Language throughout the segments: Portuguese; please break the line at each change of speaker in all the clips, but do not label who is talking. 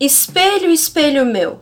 Espelho, espelho meu,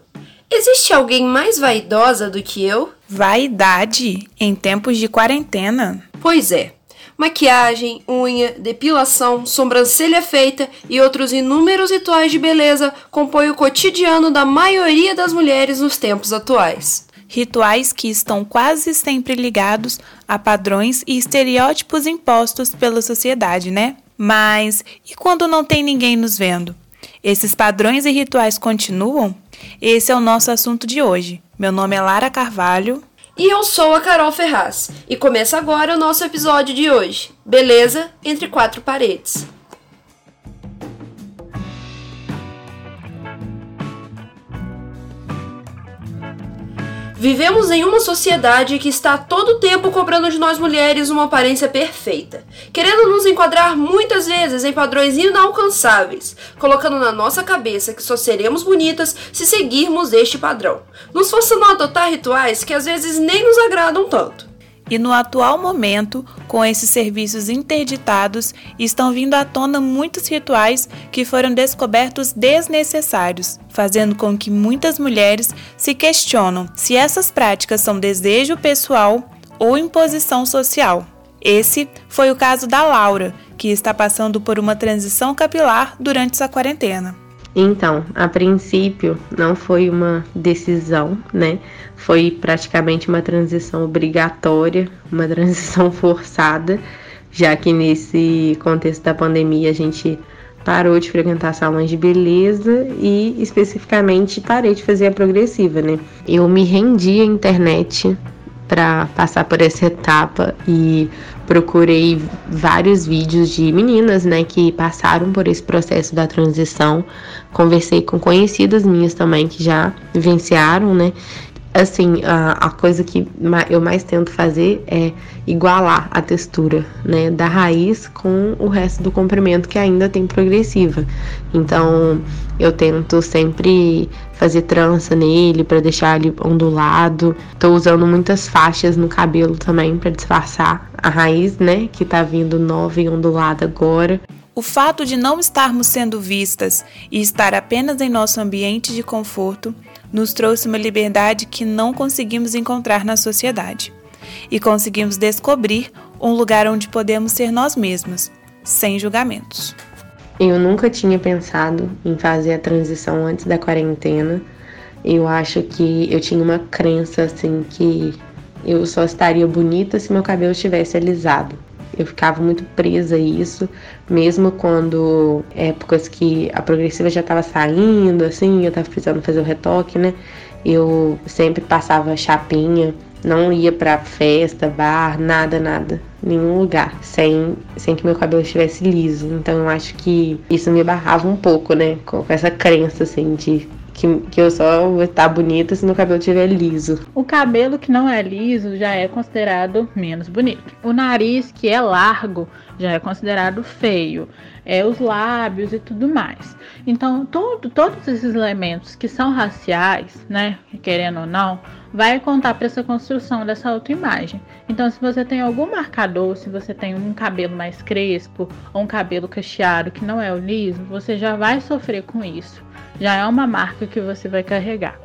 existe alguém mais vaidosa do que eu?
Vaidade em tempos de quarentena?
Pois é. Maquiagem, unha, depilação, sobrancelha feita e outros inúmeros rituais de beleza compõem o cotidiano da maioria das mulheres nos tempos atuais.
Rituais que estão quase sempre ligados a padrões e estereótipos impostos pela sociedade, né? Mas e quando não tem ninguém nos vendo? Esses padrões e rituais continuam? Esse é o nosso assunto de hoje. Meu nome é Lara Carvalho.
E eu sou a Carol Ferraz. E começa agora o nosso episódio de hoje. Beleza entre quatro paredes. Vivemos em uma sociedade que está todo tempo cobrando de nós mulheres uma aparência perfeita, querendo nos enquadrar muitas vezes em padrões inalcançáveis, colocando na nossa cabeça que só seremos bonitas se seguirmos este padrão, nos forçando a adotar rituais que às vezes nem nos agradam tanto.
E no atual momento, com esses serviços interditados, estão vindo à tona muitos rituais que foram descobertos desnecessários, fazendo com que muitas mulheres se questionam se essas práticas são desejo pessoal ou imposição social. Esse foi o caso da Laura, que está passando por uma transição capilar durante essa quarentena.
Então, a princípio não foi uma decisão, né? Foi praticamente uma transição obrigatória, uma transição forçada, já que nesse contexto da pandemia a gente parou de frequentar salões de beleza e especificamente parei de fazer a progressiva, né? Eu me rendi à internet para passar por essa etapa e procurei vários vídeos de meninas, né, que passaram por esse processo da transição. Conversei com conhecidas minhas também que já vivenciaram, né, assim, a, a, coisa que eu mais tento fazer é igualar a textura, né, da raiz com o resto do comprimento que ainda tem progressiva. Então, eu tento sempre fazer trança nele para deixar ele ondulado. Tô usando muitas faixas no cabelo também para disfarçar a raiz, né, que tá vindo nova e ondulada agora.
O fato de não estarmos sendo vistas e estar apenas em nosso ambiente de conforto nos trouxe uma liberdade que não conseguimos encontrar na sociedade. E conseguimos descobrir um lugar onde podemos ser nós mesmos, sem julgamentos.
Eu nunca tinha pensado em fazer a transição antes da quarentena. Eu acho que eu tinha uma crença assim que eu só estaria bonita se meu cabelo estivesse alisado. Eu ficava muito presa a isso, mesmo quando épocas que a progressiva já estava saindo, assim, eu estava precisando fazer o retoque, né? Eu sempre passava chapinha, não ia para festa, bar, nada, nada, nenhum lugar, sem, sem que meu cabelo estivesse liso. Então eu acho que isso me barrava um pouco, né? Com essa crença, assim, de que, que eu só vou estar bonita se meu cabelo estiver liso.
O cabelo que não é liso já é considerado menos bonito. O nariz que é largo já é considerado feio. É os lábios e tudo mais. Então, todo, todos esses elementos que são raciais, né, querendo ou não, vai contar para essa construção dessa autoimagem. Então, se você tem algum marcador, se você tem um cabelo mais crespo ou um cabelo cacheado que não é o liso, você já vai sofrer com isso já é uma marca que você vai carregar.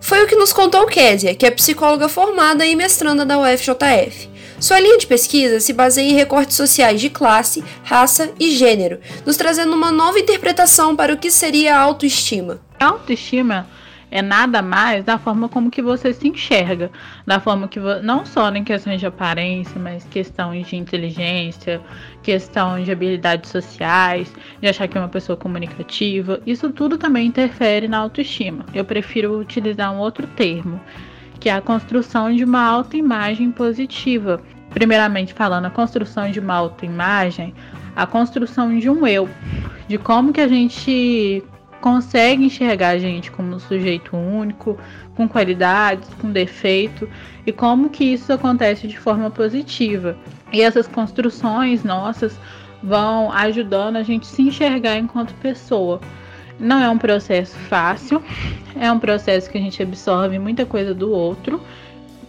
Foi o que nos contou Kézia, que é psicóloga formada e mestranda da UFJF. Sua linha de pesquisa se baseia em recortes sociais de classe, raça e gênero, nos trazendo uma nova interpretação para o que seria a autoestima.
A autoestima é nada mais da forma como que você se enxerga, da forma que não só em questões de aparência, mas questões de inteligência, questão de habilidades sociais, de achar que é uma pessoa comunicativa, isso tudo também interfere na autoestima. Eu prefiro utilizar um outro termo, que é a construção de uma autoimagem positiva. Primeiramente falando, a construção de uma autoimagem, a construção de um eu, de como que a gente consegue enxergar a gente como um sujeito único, com qualidades, com defeito, e como que isso acontece de forma positiva. E essas construções nossas vão ajudando a gente se enxergar enquanto pessoa. Não é um processo fácil, é um processo que a gente absorve muita coisa do outro,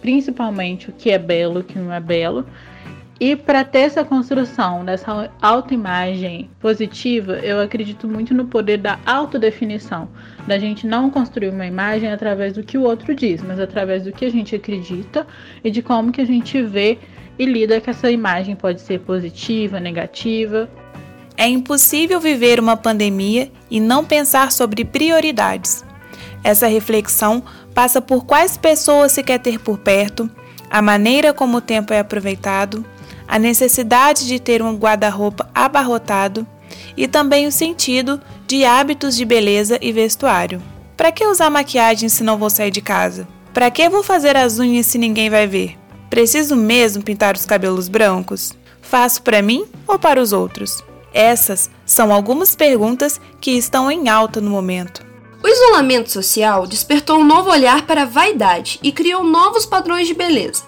principalmente o que é belo e o que não é belo. E para ter essa construção dessa autoimagem positiva, eu acredito muito no poder da autodefinição, da gente não construir uma imagem através do que o outro diz, mas através do que a gente acredita e de como que a gente vê e lida com essa imagem pode ser positiva, negativa.
É impossível viver uma pandemia e não pensar sobre prioridades. Essa reflexão passa por quais pessoas se quer ter por perto, a maneira como o tempo é aproveitado, a necessidade de ter um guarda-roupa abarrotado e também o sentido de hábitos de beleza e vestuário. Para que usar maquiagem se não vou sair de casa? Para que vou fazer as unhas se ninguém vai ver? Preciso mesmo pintar os cabelos brancos? Faço para mim ou para os outros? Essas são algumas perguntas que estão em alta no momento.
O isolamento social despertou um novo olhar para a vaidade e criou novos padrões de beleza.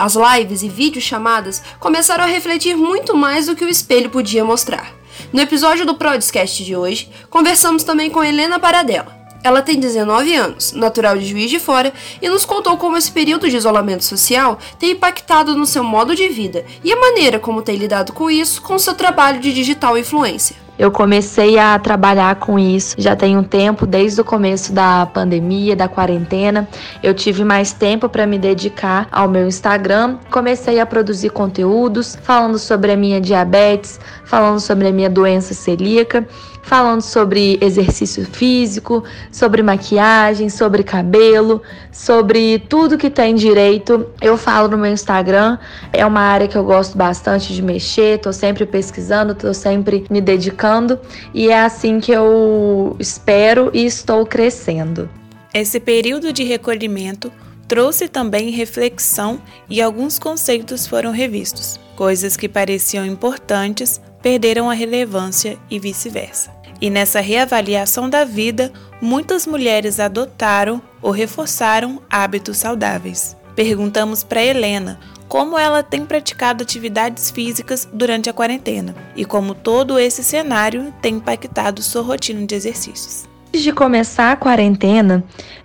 As lives e videochamadas começaram a refletir muito mais do que o espelho podia mostrar. No episódio do Prodcast de hoje, conversamos também com Helena Paradela. Ela tem 19 anos, natural de Juiz de Fora, e nos contou como esse período de isolamento social tem impactado no seu modo de vida e a maneira como tem lidado com isso com seu trabalho de digital influencer.
Eu comecei a trabalhar com isso já tem um tempo, desde o começo da pandemia, da quarentena. Eu tive mais tempo para me dedicar ao meu Instagram. Comecei a produzir conteúdos falando sobre a minha diabetes, falando sobre a minha doença celíaca falando sobre exercício físico, sobre maquiagem, sobre cabelo, sobre tudo que tem direito. Eu falo no meu Instagram, é uma área que eu gosto bastante de mexer, tô sempre pesquisando, tô sempre me dedicando e é assim que eu espero e estou crescendo.
Esse período de recolhimento trouxe também reflexão e alguns conceitos foram revistos. Coisas que pareciam importantes perderam a relevância e vice-versa. E nessa reavaliação da vida, muitas mulheres adotaram ou reforçaram hábitos saudáveis. Perguntamos para Helena como ela tem praticado atividades físicas durante a quarentena e como todo esse cenário tem impactado sua rotina de exercícios.
Antes de começar a quarentena,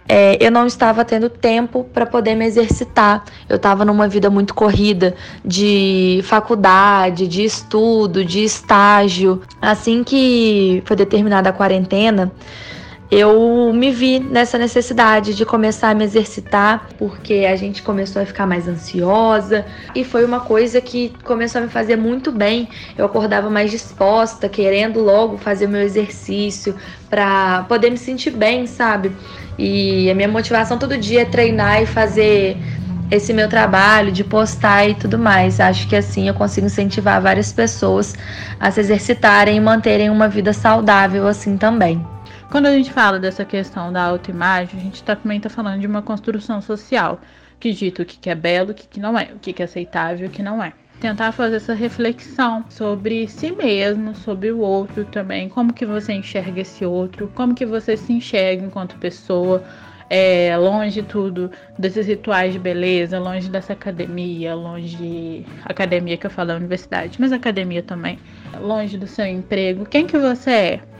é, eu não estava tendo tempo para poder me exercitar. Eu estava numa vida muito corrida de faculdade, de estudo, de estágio. Assim que foi determinada a quarentena, eu me vi nessa necessidade de começar a me exercitar, porque a gente começou a ficar mais ansiosa e foi uma coisa que começou a me fazer muito bem. Eu acordava mais disposta, querendo logo fazer meu exercício para poder me sentir bem, sabe? E a minha motivação todo dia é treinar e fazer esse meu trabalho de postar e tudo mais. Acho que assim eu consigo incentivar várias pessoas a se exercitarem e manterem uma vida saudável assim também.
Quando a gente fala dessa questão da autoimagem, a gente também está falando de uma construção social, que dita o que é belo, o que não é, o que é aceitável o que não é. Tentar fazer essa reflexão sobre si mesmo, sobre o outro também, como que você enxerga esse outro, como que você se enxerga enquanto pessoa, é, longe de tudo desses rituais de beleza, longe dessa academia, longe de academia que eu falo da universidade, mas academia também, longe do seu emprego. Quem que você é?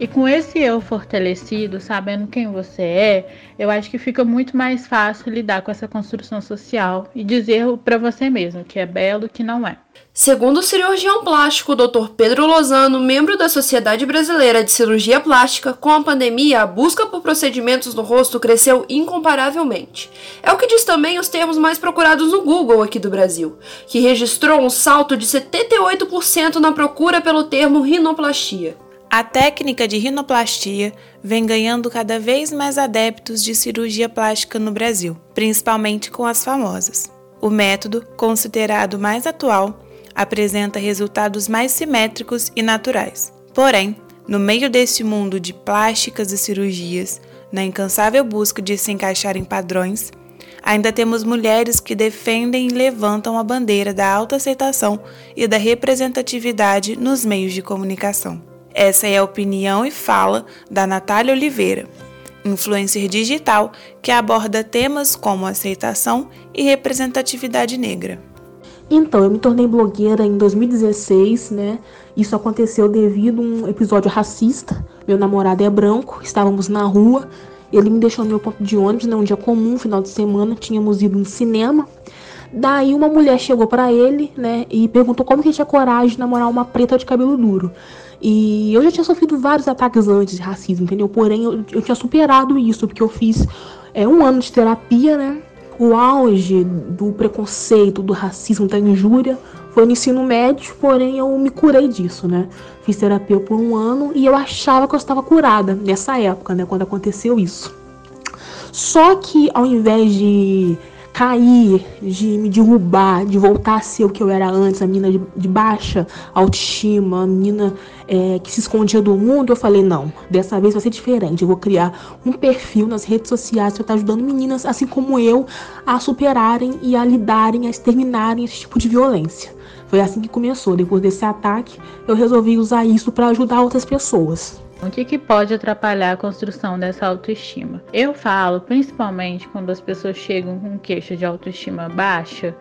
E com esse eu fortalecido, sabendo quem você é, eu acho que fica muito mais fácil lidar com essa construção social e dizer para você mesmo que é belo que não é.
Segundo o cirurgião plástico Dr. Pedro Lozano, membro da Sociedade Brasileira de Cirurgia Plástica, com a pandemia, a busca por procedimentos no rosto cresceu incomparavelmente. É o que diz também os termos mais procurados no Google aqui do Brasil, que registrou um salto de 78% na procura pelo termo rinoplastia.
A técnica de rinoplastia vem ganhando cada vez mais adeptos de cirurgia plástica no Brasil, principalmente com as famosas. O método, considerado mais atual, apresenta resultados mais simétricos e naturais. Porém, no meio desse mundo de plásticas e cirurgias, na incansável busca de se encaixar em padrões, ainda temos mulheres que defendem e levantam a bandeira da autoaceitação e da representatividade nos meios de comunicação. Essa é a opinião e fala da Natália Oliveira, influencer digital que aborda temas como aceitação e representatividade negra.
Então, eu me tornei blogueira em 2016, né? Isso aconteceu devido a um episódio racista. Meu namorado é branco, estávamos na rua, ele me deixou no meu ponto de ônibus, né? Um dia comum, final de semana, tínhamos ido no cinema. Daí uma mulher chegou para ele, né, e perguntou como que ele tinha coragem de namorar uma preta de cabelo duro. E eu já tinha sofrido vários ataques antes de racismo, entendeu? Porém, eu, eu tinha superado isso, porque eu fiz é, um ano de terapia, né? O auge do preconceito, do racismo, da injúria foi no ensino médio, porém eu me curei disso, né? Fiz terapia por um ano e eu achava que eu estava curada nessa época, né? Quando aconteceu isso. Só que ao invés de cair, de me derrubar, de voltar a ser o que eu era antes, a menina de, de baixa autoestima, a menina é, que se escondia do mundo, eu falei, não, dessa vez vai ser diferente. Eu vou criar um perfil nas redes sociais para estar ajudando meninas, assim como eu, a superarem e a lidarem, a exterminarem esse tipo de violência. Foi assim que começou. Depois desse ataque, eu resolvi usar isso para ajudar outras pessoas.
O que, que pode atrapalhar a construção dessa autoestima? Eu falo, principalmente quando as pessoas chegam com queixa de autoestima baixa,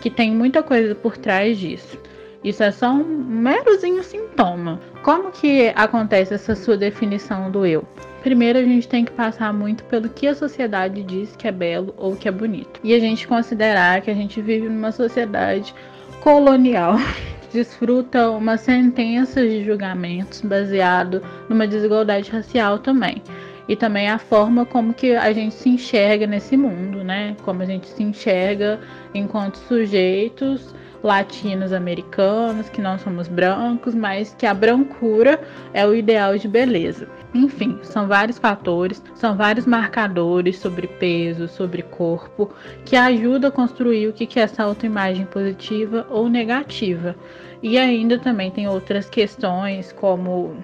que tem muita coisa por trás disso. Isso é só um merozinho sintoma. Como que acontece essa sua definição do eu? Primeiro, a gente tem que passar muito pelo que a sociedade diz que é belo ou que é bonito. E a gente considerar que a gente vive numa sociedade colonial desfruta uma sentença de julgamentos baseado numa desigualdade racial também. E também a forma como que a gente se enxerga nesse mundo, né? Como a gente se enxerga enquanto sujeitos latinos americanos, que não somos brancos, mas que a brancura é o ideal de beleza. Enfim, são vários fatores, são vários marcadores sobre peso, sobre corpo, que ajudam a construir o que é essa autoimagem positiva ou negativa. E ainda também tem outras questões, como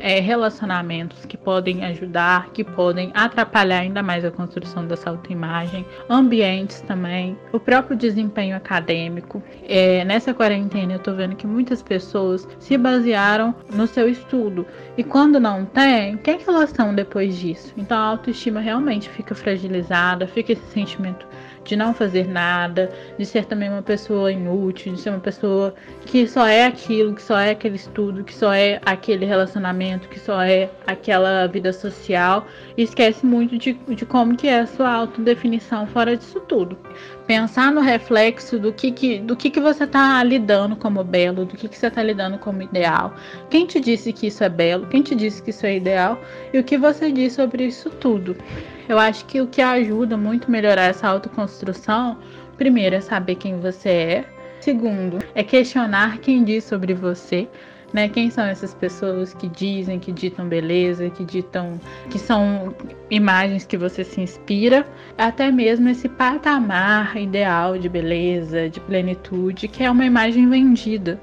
é, relacionamentos que podem ajudar, que podem atrapalhar ainda mais a construção dessa autoimagem, ambientes também, o próprio desempenho acadêmico. É, nessa quarentena eu tô vendo que muitas pessoas se basearam no seu estudo. E quando não tem, quem que elas são depois disso? Então a autoestima realmente fica fragilizada, fica esse sentimento de não fazer nada, de ser também uma pessoa inútil, de ser uma pessoa que só é aquilo, que só é aquele estudo, que só é aquele relacionamento, que só é aquela vida social, e esquece muito de, de como que é a sua autodefinição fora disso tudo. Pensar no reflexo do que, que, do que, que você está lidando como belo, do que, que você está lidando como ideal. Quem te disse que isso é belo? Quem te disse que isso é ideal? E o que você diz sobre isso tudo? Eu acho que o que ajuda muito melhorar essa autoconstrução, primeiro é saber quem você é, segundo é questionar quem diz sobre você, né? Quem são essas pessoas que dizem, que ditam beleza, que ditam que são imagens que você se inspira, até mesmo esse patamar ideal de beleza, de plenitude, que é uma imagem vendida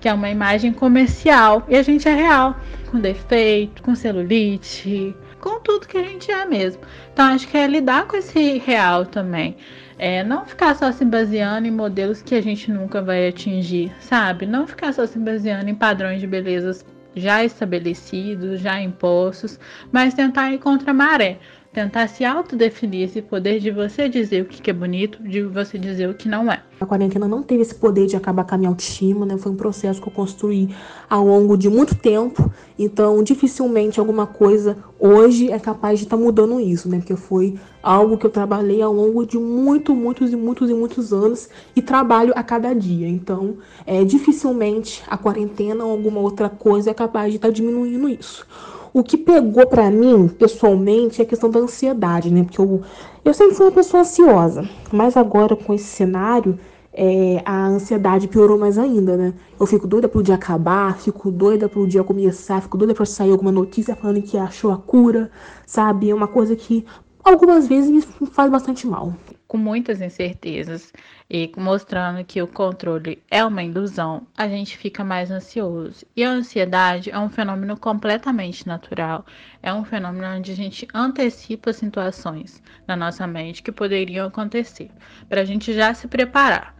que é uma imagem comercial. E a gente é real, com defeito, com celulite, com tudo que a gente é mesmo. Então acho que é lidar com esse real também. É, não ficar só se baseando em modelos que a gente nunca vai atingir, sabe? Não ficar só se baseando em padrões de belezas já estabelecidos, já impostos, mas tentar ir contra a maré tentar se autodefinir esse poder de você dizer o que é bonito, de você dizer o que não é.
A quarentena não teve esse poder de acabar com a minha autoestima, né? Foi um processo que eu construí ao longo de muito tempo. Então, dificilmente alguma coisa hoje é capaz de estar tá mudando isso, né? Porque foi algo que eu trabalhei ao longo de muito, muitos e muitos e muitos anos e trabalho a cada dia. Então, é, dificilmente a quarentena ou alguma outra coisa é capaz de estar tá diminuindo isso. O que pegou para mim, pessoalmente, é a questão da ansiedade, né? Porque eu, eu sempre fui uma pessoa ansiosa, mas agora com esse cenário, é, a ansiedade piorou mais ainda, né? Eu fico doida pro dia acabar, fico doida pro dia começar, fico doida pra sair alguma notícia falando que achou a cura, sabe? É uma coisa que algumas vezes me faz bastante mal
com muitas incertezas e mostrando que o controle é uma ilusão, a gente fica mais ansioso. E a ansiedade é um fenômeno completamente natural, é um fenômeno onde a gente antecipa situações na nossa mente que poderiam acontecer, para a gente já se preparar.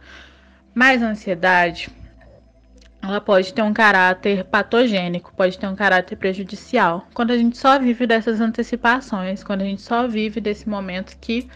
Mas a ansiedade ela pode ter um caráter patogênico, pode ter um caráter prejudicial. Quando a gente só vive dessas antecipações, quando a gente só vive desse momento que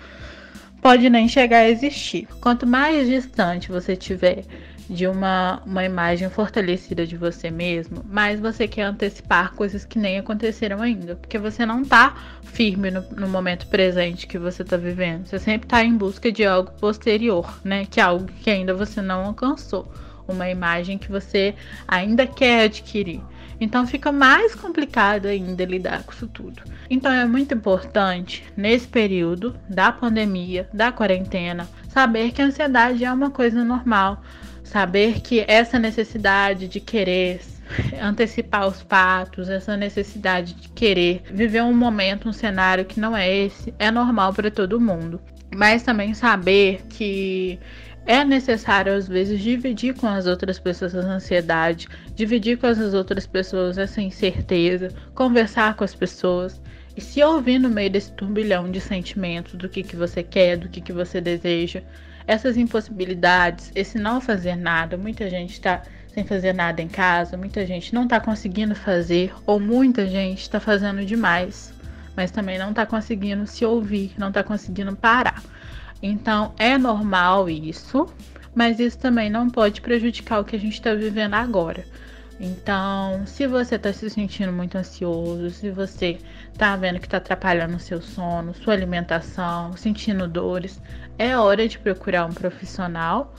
pode nem chegar a existir. Quanto mais distante você estiver de uma, uma imagem fortalecida de você mesmo, mas você quer antecipar coisas que nem aconteceram ainda, porque você não tá firme no, no momento presente que você tá vivendo. Você sempre tá em busca de algo posterior, né? Que é algo que ainda você não alcançou, uma imagem que você ainda quer adquirir. Então fica mais complicado ainda lidar com isso tudo. Então é muito importante, nesse período da pandemia, da quarentena, saber que a ansiedade é uma coisa normal. Saber que essa necessidade de querer antecipar os fatos, essa necessidade de querer viver um momento, um cenário que não é esse, é normal para todo mundo. Mas também saber que é necessário, às vezes, dividir com as outras pessoas essa ansiedade, dividir com as outras pessoas essa incerteza, conversar com as pessoas e se ouvir no meio desse turbilhão de sentimentos do que, que você quer, do que, que você deseja. Essas impossibilidades, esse não fazer nada, muita gente está sem fazer nada em casa, muita gente não está conseguindo fazer, ou muita gente está fazendo demais, mas também não está conseguindo se ouvir, não está conseguindo parar. Então é normal isso, mas isso também não pode prejudicar o que a gente está vivendo agora. Então, se você está se sentindo muito ansioso, se você está vendo que está atrapalhando o seu sono, sua alimentação, sentindo dores, é hora de procurar um profissional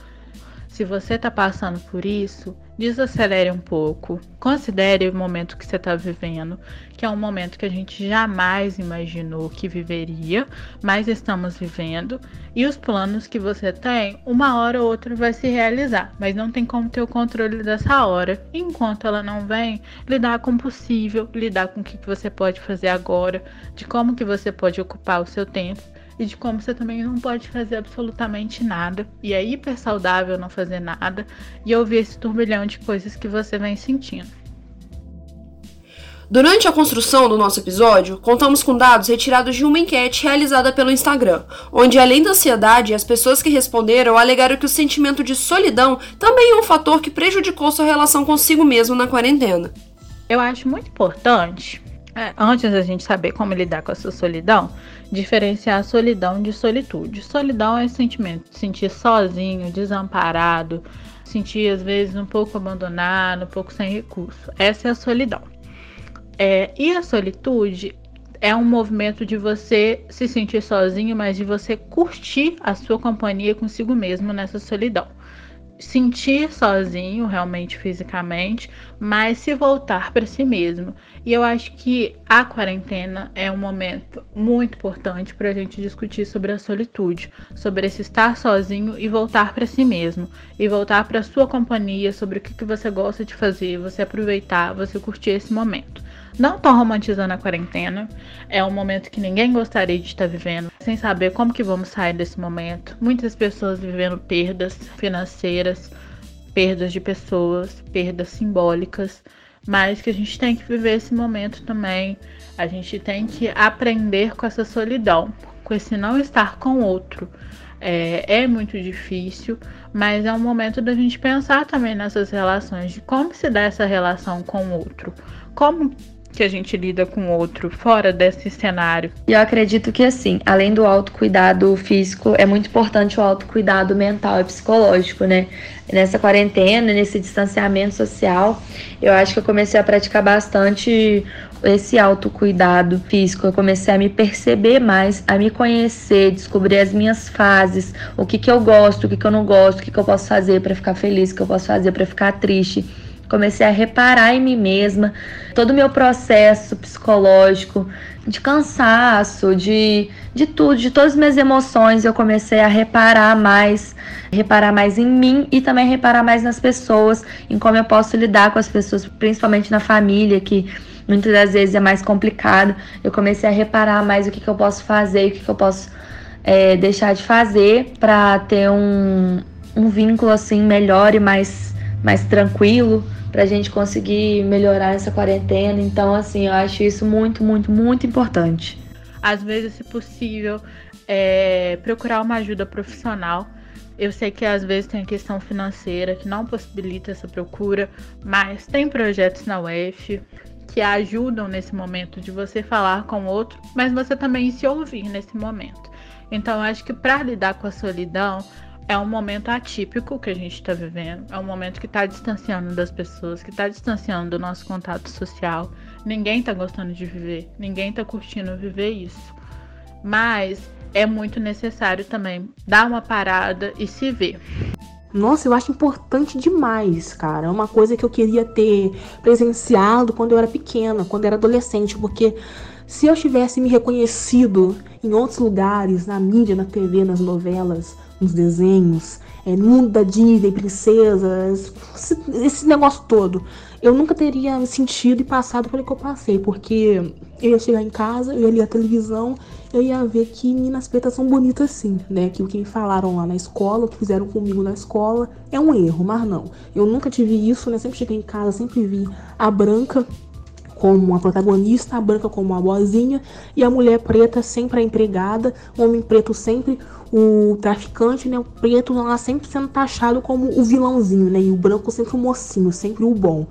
se você está passando por isso, desacelere um pouco. Considere o momento que você está vivendo, que é um momento que a gente jamais imaginou que viveria, mas estamos vivendo. E os planos que você tem, uma hora ou outra vai se realizar, mas não tem como ter o controle dessa hora. Enquanto ela não vem, lidar com o possível, lidar com o que você pode fazer agora, de como que você pode ocupar o seu tempo e de como você também não pode fazer absolutamente nada. E é hiper saudável não fazer nada e ouvir esse turbilhão de coisas que você vem sentindo.
Durante a construção do nosso episódio, contamos com dados retirados de uma enquete realizada pelo Instagram, onde além da ansiedade, as pessoas que responderam alegaram que o sentimento de solidão também é um fator que prejudicou sua relação consigo mesmo na quarentena.
Eu acho muito importante antes da gente saber como lidar com essa solidão, diferenciar solidão de solitude. Solidão é sentimento de sentir sozinho, desamparado, sentir às vezes um pouco abandonado, um pouco sem recurso. Essa é a solidão. É, e a solitude é um movimento de você se sentir sozinho, mas de você curtir a sua companhia consigo mesmo nessa solidão sentir sozinho, realmente fisicamente, mas se voltar para si mesmo. E eu acho que a quarentena é um momento muito importante para a gente discutir sobre a solitude, sobre esse estar sozinho e voltar para si mesmo, e voltar para sua companhia, sobre o que, que você gosta de fazer, você aproveitar, você curtir esse momento. Não tô romantizando a quarentena. É um momento que ninguém gostaria de estar vivendo, sem saber como que vamos sair desse momento. Muitas pessoas vivendo perdas financeiras, perdas de pessoas, perdas simbólicas, mas que a gente tem que viver esse momento também. A gente tem que aprender com essa solidão, com esse não estar com outro. É, é, muito difícil, mas é um momento da gente pensar também nessas relações, de como se dá essa relação com o outro, como que a gente lida com o outro fora desse cenário.
Eu acredito que assim, além do autocuidado físico, é muito importante o autocuidado mental e psicológico, né? Nessa quarentena, nesse distanciamento social, eu acho que eu comecei a praticar bastante esse autocuidado físico. Eu comecei a me perceber mais, a me conhecer, descobrir as minhas fases, o que que eu gosto, o que que eu não gosto, o que que eu posso fazer para ficar feliz, o que eu posso fazer para ficar triste comecei a reparar em mim mesma, todo o meu processo psicológico de cansaço, de, de tudo, de todas as minhas emoções, eu comecei a reparar mais, reparar mais em mim e também reparar mais nas pessoas, em como eu posso lidar com as pessoas, principalmente na família, que muitas das vezes é mais complicado. Eu comecei a reparar mais o que, que eu posso fazer, o que, que eu posso é, deixar de fazer para ter um, um vínculo assim melhor e mais, mais tranquilo para a gente conseguir melhorar essa quarentena. Então, assim, eu acho isso muito, muito, muito importante.
Às vezes, se possível, é, procurar uma ajuda profissional. Eu sei que às vezes tem a questão financeira que não possibilita essa procura, mas tem projetos na UF que ajudam nesse momento de você falar com o outro, mas você também se ouvir nesse momento. Então, eu acho que para lidar com a solidão, é um momento atípico que a gente está vivendo, é um momento que está distanciando das pessoas, que está distanciando do nosso contato social. Ninguém está gostando de viver, ninguém está curtindo viver isso. Mas é muito necessário também dar uma parada e se ver.
Nossa, eu acho importante demais, cara. É uma coisa que eu queria ter presenciado quando eu era pequena, quando eu era adolescente, porque se eu tivesse me reconhecido em outros lugares, na mídia, na TV, nas novelas, nos desenhos, é, mundo da Disney, princesas, esse, esse, negócio todo, eu nunca teria me sentido e passado pelo que eu passei, porque eu ia chegar em casa, eu ia ligar a televisão, eu ia ver que meninas pretas são bonitas sim, né? Que o que falaram lá na escola, o que fizeram comigo na escola, é um erro, mas não. Eu nunca tive isso, né? Sempre cheguei em casa, sempre vi a branca como a protagonista, a branca como a boazinha e a mulher preta sempre a empregada, o homem preto sempre o traficante, né? O preto lá sempre sendo taxado como o vilãozinho, né? E o branco sempre o mocinho, sempre o bom.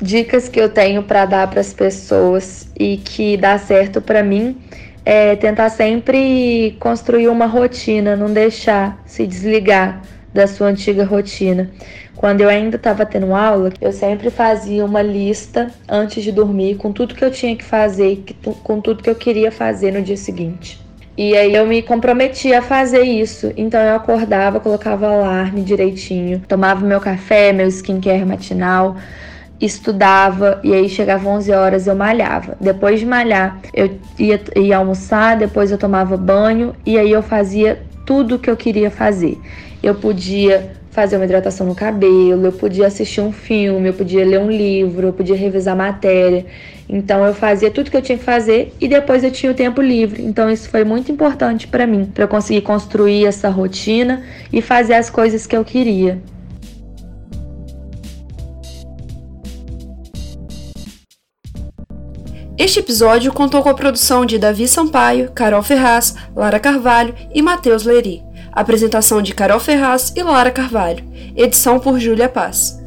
Dicas que eu tenho para dar para as pessoas e que dá certo para mim é tentar sempre construir uma rotina, não deixar se desligar da sua antiga rotina. Quando eu ainda estava tendo aula, eu sempre fazia uma lista antes de dormir com tudo que eu tinha que fazer, com tudo que eu queria fazer no dia seguinte. E aí eu me comprometia a fazer isso. Então eu acordava, colocava alarme direitinho, tomava meu café, meu skincare matinal, estudava e aí chegava 11 horas eu malhava. Depois de malhar, eu ia, ia almoçar, depois eu tomava banho e aí eu fazia tudo que eu queria fazer. Eu podia fazer uma hidratação no cabelo, eu podia assistir um filme, eu podia ler um livro, eu podia revisar matéria. Então eu fazia tudo que eu tinha que fazer e depois eu tinha o tempo livre. Então isso foi muito importante para mim, para eu conseguir construir essa rotina e fazer as coisas que eu queria.
Este episódio contou com a produção de Davi Sampaio, Carol Ferraz, Lara Carvalho e Matheus Leri. Apresentação de Carol Ferraz e Lara Carvalho. Edição por Júlia Paz.